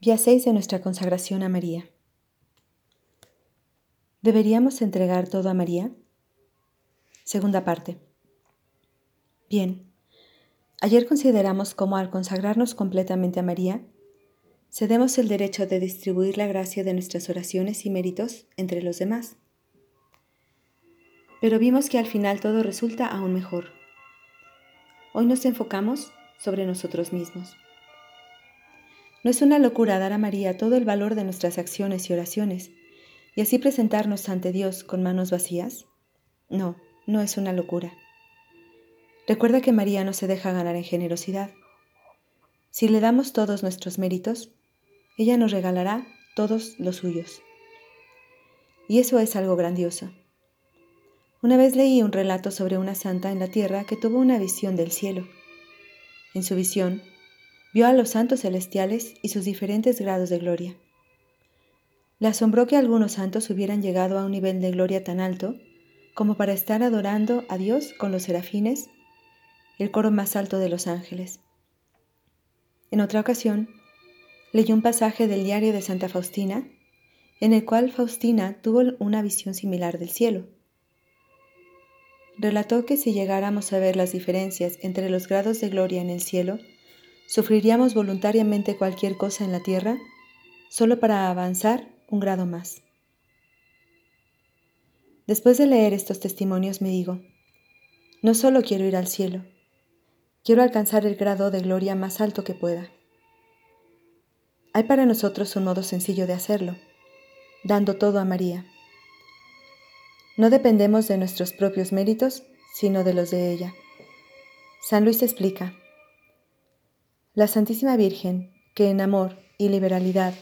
Día 6 de nuestra consagración a María. ¿Deberíamos entregar todo a María? Segunda parte. Bien, ayer consideramos cómo al consagrarnos completamente a María, cedemos el derecho de distribuir la gracia de nuestras oraciones y méritos entre los demás. Pero vimos que al final todo resulta aún mejor. Hoy nos enfocamos sobre nosotros mismos. No es una locura dar a María todo el valor de nuestras acciones y oraciones y así presentarnos ante Dios con manos vacías. No, no es una locura. Recuerda que María no se deja ganar en generosidad. Si le damos todos nuestros méritos, ella nos regalará todos los suyos. Y eso es algo grandioso. Una vez leí un relato sobre una santa en la tierra que tuvo una visión del cielo. En su visión, vio a los santos celestiales y sus diferentes grados de gloria. Le asombró que algunos santos hubieran llegado a un nivel de gloria tan alto como para estar adorando a Dios con los serafines, el coro más alto de los ángeles. En otra ocasión, leyó un pasaje del diario de Santa Faustina, en el cual Faustina tuvo una visión similar del cielo. Relató que si llegáramos a ver las diferencias entre los grados de gloria en el cielo, sufriríamos voluntariamente cualquier cosa en la tierra solo para avanzar un grado más. Después de leer estos testimonios me digo, no solo quiero ir al cielo, quiero alcanzar el grado de gloria más alto que pueda. Hay para nosotros un modo sencillo de hacerlo, dando todo a María. No dependemos de nuestros propios méritos, sino de los de ella. San Luis explica, la Santísima Virgen, que en amor y liberalidad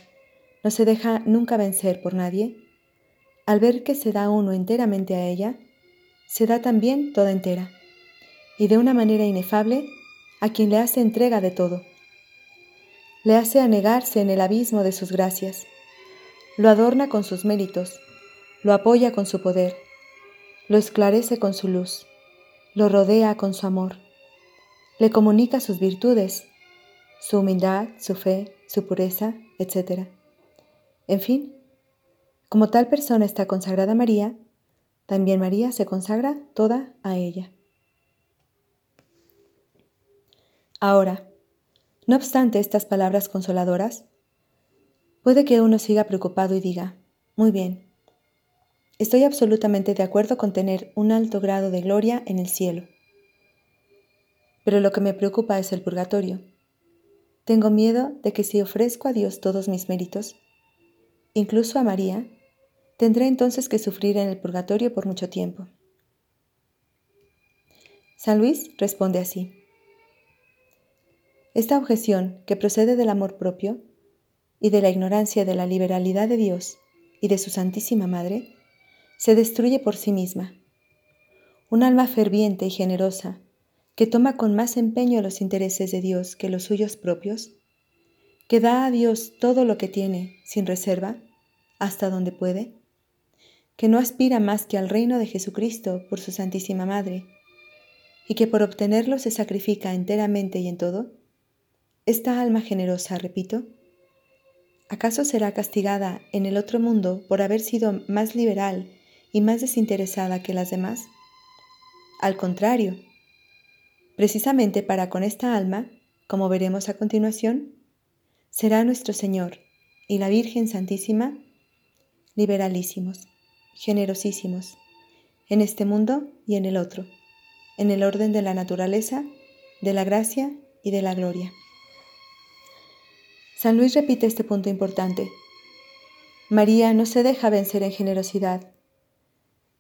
no se deja nunca vencer por nadie, al ver que se da uno enteramente a ella, se da también toda entera, y de una manera inefable a quien le hace entrega de todo. Le hace anegarse en el abismo de sus gracias, lo adorna con sus méritos, lo apoya con su poder, lo esclarece con su luz, lo rodea con su amor, le comunica sus virtudes su humildad, su fe, su pureza, etc. En fin, como tal persona está consagrada a María, también María se consagra toda a ella. Ahora, no obstante estas palabras consoladoras, puede que uno siga preocupado y diga, muy bien, estoy absolutamente de acuerdo con tener un alto grado de gloria en el cielo, pero lo que me preocupa es el purgatorio tengo miedo de que si ofrezco a Dios todos mis méritos, incluso a María, tendré entonces que sufrir en el purgatorio por mucho tiempo. San Luis responde así. Esta objeción, que procede del amor propio y de la ignorancia de la liberalidad de Dios y de su Santísima Madre, se destruye por sí misma. Un alma ferviente y generosa que toma con más empeño los intereses de Dios que los suyos propios, que da a Dios todo lo que tiene sin reserva, hasta donde puede, que no aspira más que al reino de Jesucristo por su Santísima Madre, y que por obtenerlo se sacrifica enteramente y en todo, esta alma generosa, repito, ¿acaso será castigada en el otro mundo por haber sido más liberal y más desinteresada que las demás? Al contrario, Precisamente para con esta alma, como veremos a continuación, será nuestro Señor y la Virgen Santísima liberalísimos, generosísimos, en este mundo y en el otro, en el orden de la naturaleza, de la gracia y de la gloria. San Luis repite este punto importante. María no se deja vencer en generosidad.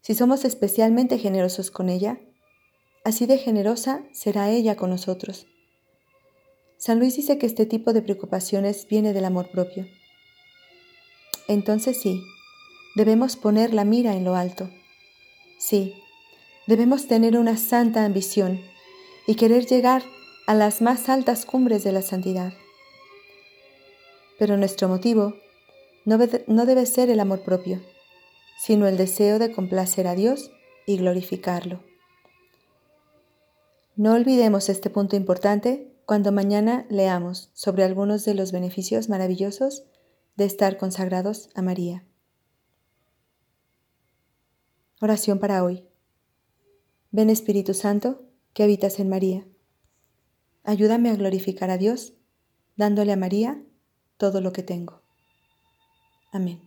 Si somos especialmente generosos con ella, Así de generosa será ella con nosotros. San Luis dice que este tipo de preocupaciones viene del amor propio. Entonces sí, debemos poner la mira en lo alto. Sí, debemos tener una santa ambición y querer llegar a las más altas cumbres de la santidad. Pero nuestro motivo no, debe ser el amor propio, sino el deseo de complacer a Dios y glorificarlo. No olvidemos este punto importante cuando mañana leamos sobre algunos de los beneficios maravillosos de estar consagrados a María. Oración para hoy. Ven Espíritu Santo, que habitas en María. Ayúdame a glorificar a Dios, dándole a María todo lo que tengo. Amén.